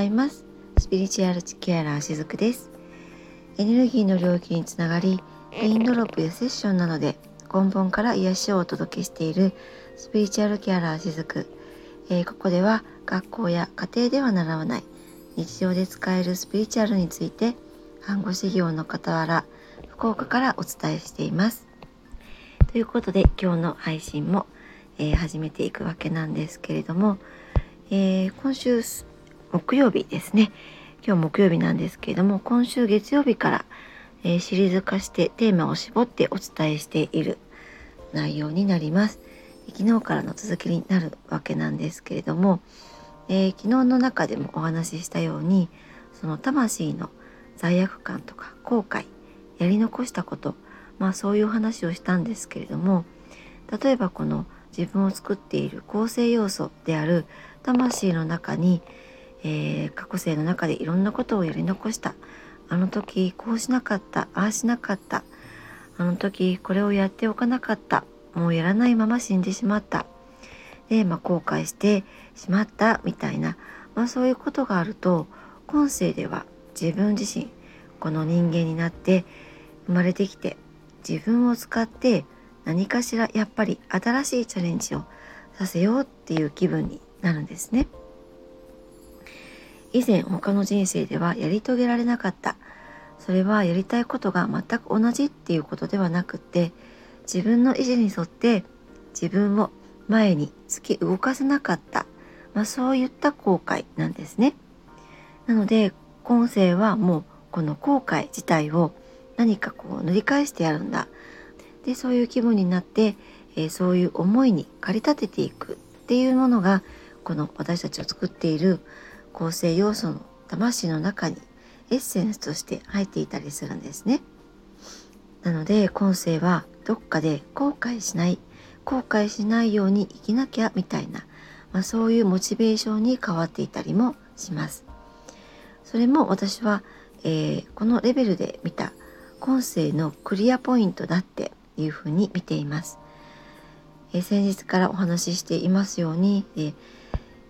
ざいます。スピリチュアルケアラーしずくです。エネルギーの領域につながりレインドロップやセッションなどで根本から癒しをお届けしているスピリチュアルケアラーしずく、えー、ここでは学校や家庭では習わない日常で使えるスピリチュアルについて看護師業の傍ら福岡からお伝えしています。ということで今日の配信も、えー、始めていくわけなんですけれども、えー、今週木曜日ですね。今日木曜日なんですけれども今週月曜日から、えー、シリーズ化してテーマを絞ってお伝えしている内容になります。昨日からの続きになるわけなんですけれども、えー、昨日の中でもお話ししたようにその魂の罪悪感とか後悔やり残したことまあそういう話をしたんですけれども例えばこの自分を作っている構成要素である魂の中に、えー、過去世の中でいろんなことをやり残した。あの時こうしなかった。ああしなかった。あの時これをやっておかなかった。もうやらないまま死んでしまった。で、まあ、後悔してしまった。みたいな、まあ、そういうことがあると今世では自分自身この人間になって生まれてきて自分を使って何かしらやっぱり新しいチャレンジをさせようっていう気分になるんですね。以前他の人生ではやり遂げられなかった。それはやりたいことが全く同じっていうことではなくって自分の意思に沿って自分を前に突き動かせなかった、まあ、そういった後悔なんですね。なので今世はもうこの後悔自体を何かこう塗り返してやるんだ。でそういう気分になって、えー、そういう思いに駆り立てていくっていうものがこの私たちを作っている構成要素の魂の中にエッセンスとして入っていたりするんですね。なので今世はどっかで後悔しない後悔しないように生きなきゃみたいな、まあ、そういうモチベーションに変わっていたりもします。それも私は、えー、このレベルで見た今世のクリアポイントだっていうふうに見ています。えー、先日からお話ししていますように、えー、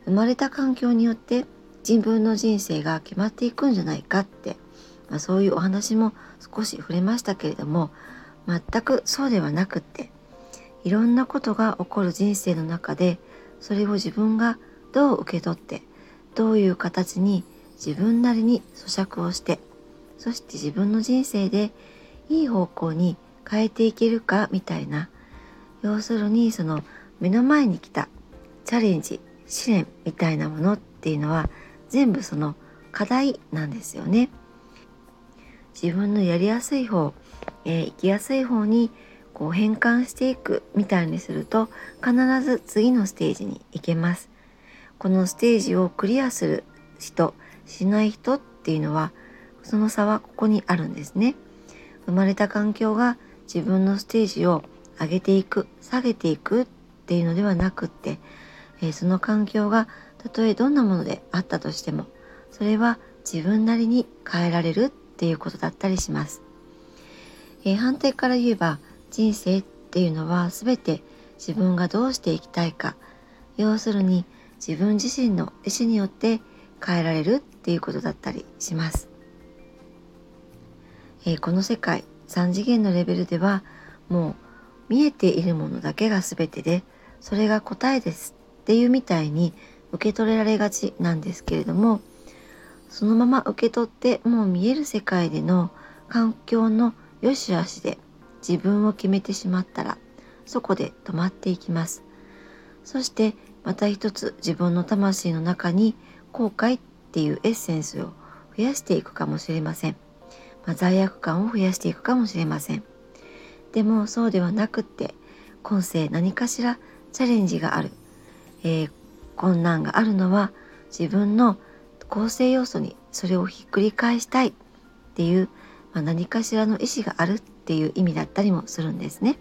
生まれた環境によって自分の人生が決まっていくんじゃないかって、まあ、そういうお話も少し触れましたけれども全くそうではなくっていろんなことが起こる人生の中でそれを自分がどう受け取ってどういう形に自分なりに咀嚼をしてそして自分の人生でいい方向に変えていけるかみたいな要するにその目の前に来たチャレンジ試練みたいなものっていうのは全部その課題なんですよね。自分のやりやすい方、えー、生きやすい方にこう変換していくみたいにすると必ず次のステージに行けます。このステージをクリアする人しない人っていうのはその差はここにあるんですね。生まれた環境が自分のステージを上げていく下げていくっていうのではなくって、えー、その環境がたとえどんなものであったとしてもそれは自分なりに変えられるっていうことだったりします。えー、反対から言えば人生っていうのは全て自分がどうしていきたいか要するに自分自身の意思によって変えられるっていうことだったりします。えー、この世界3次元のレベルではもう見えているものだけが全てでそれが答えですっていうみたいに受け取れられがちなんですけれどもそのまま受け取ってもう見える世界での環境の良し悪しで自分を決めてしまったらそこで止まっていきます。そしてまた一つ自分の魂の中に後悔っていうエッセンスを増やしていくかもしれません、まあ、罪悪感を増やしていくかもしれません。でもそうではなくって今世何かしらチャレンジがある、えー、困難があるのは自分の構成要素にそれをひっくり返したいっていう、まあ、何かしらの意思があるっていう意味だったりもするんですね。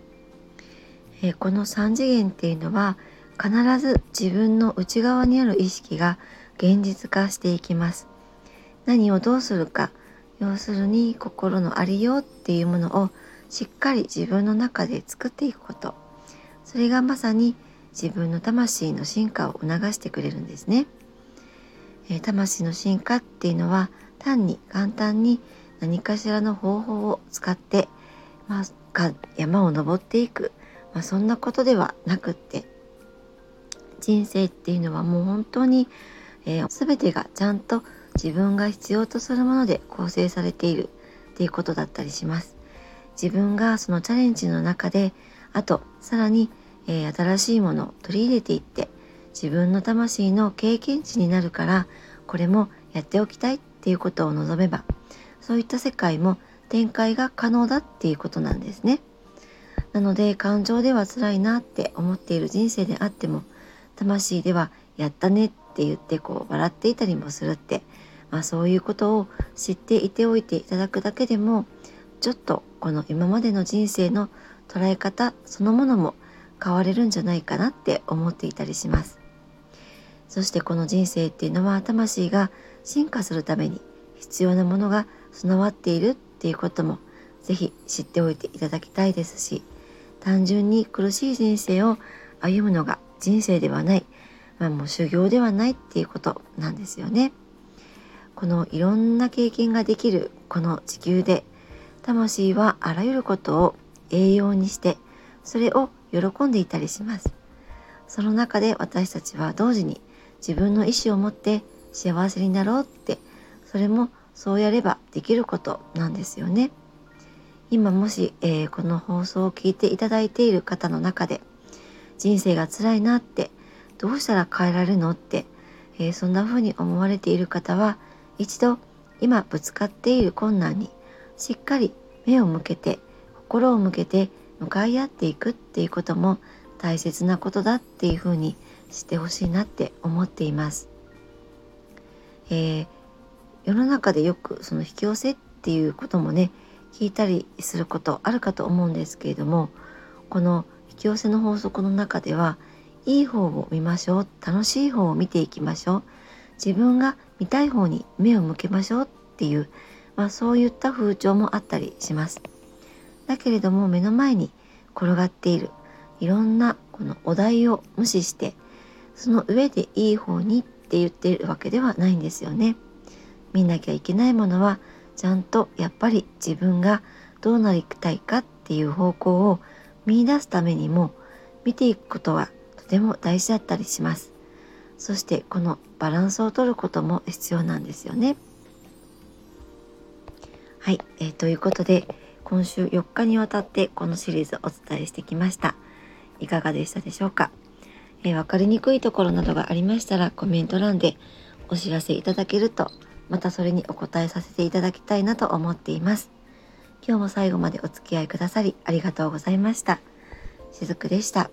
えー、この3次元っていうのは必ず自分の内側にある意識が現実化していきます。何をどうするか要するに心のありようっていうものをしっかり自分の中で作っていくことそれがまさに自分の魂の進化を促してくれるんですね、え魂の進化っていうのは単に簡単に何かしらの方法を使って、まあ、山を登っていく、まあ、そんなことではなくって人生っていうのはもう本当に、えー、全てがちゃんと自分が必要とするもので構成されているっていうことだったりします。自分がそのチャレンジの中であとさらに、えー、新しいものを取り入れていって自分の魂の経験値になるからこれもやっておきたいっていうことを望めばそういった世界も展開が可能だっていうことなんですね。なので感情では辛いなって思っている人生であっても魂ではやったねって言ってこう笑っていたりもするって、まあ、そういうことを知っていておいていただくだけでもちょっとこの今までの人生の捉え方そのものも変われるんじゃないかなって思っていたりしますそしてこの人生っていうのは魂が進化するために必要なものが備わっているっていうことも是非知っておいていただきたいですし単純に苦しい人生を歩むのが人生ではない、まあ、もう修行ではないっていうことなんですよね。このいろんな経験ができるこの地球で魂はあらゆることを栄養にしてそれを喜んでいたりします。その中で私たちは同時に自分の意思を持って幸せになろうってそれもそうやればできることなんですよね。今もし、えー、この放送を聞いていただいている方の中で人生が辛いなってどうしたら変えられるのって、えー、そんな風に思われている方は一度今ぶつかっている困難にしっかり目を向けて心を向けて向かい合っていくっていうことも大切なことだっていうふうにしてほしいなって思っています。えー、世の中でよくその引き寄せっていうこともね聞いたりすることあるかと思うんですけれどもこの引き寄せの法則の中ではいい方を見ましょう楽しい方を見ていきましょう自分が見たい方に目を向けましょうっていう、まあ、そういった風潮もあったりします。だけれども目の前に転がっているいろんなこのお題を無視してその上でいい方にって言ってるわけではないんですよね。見なきゃいけないものはちゃんとやっぱり自分がどうなりたいかっていう方向を見いだすためにも見ていくことはとても大事だったりします。そしてこのバランスをとることも必要なんですよね。はい、えー、ということで今週4日にわたってこのシリーズをお伝えしてきました。いかがでしたでしょうか、えー、分かりにくいところなどがありましたらコメント欄でお知らせいただけるとまたそれにお答えさせていただきたいなと思っています。今日も最後までお付き合いくださりありがとうございました。しずくでした。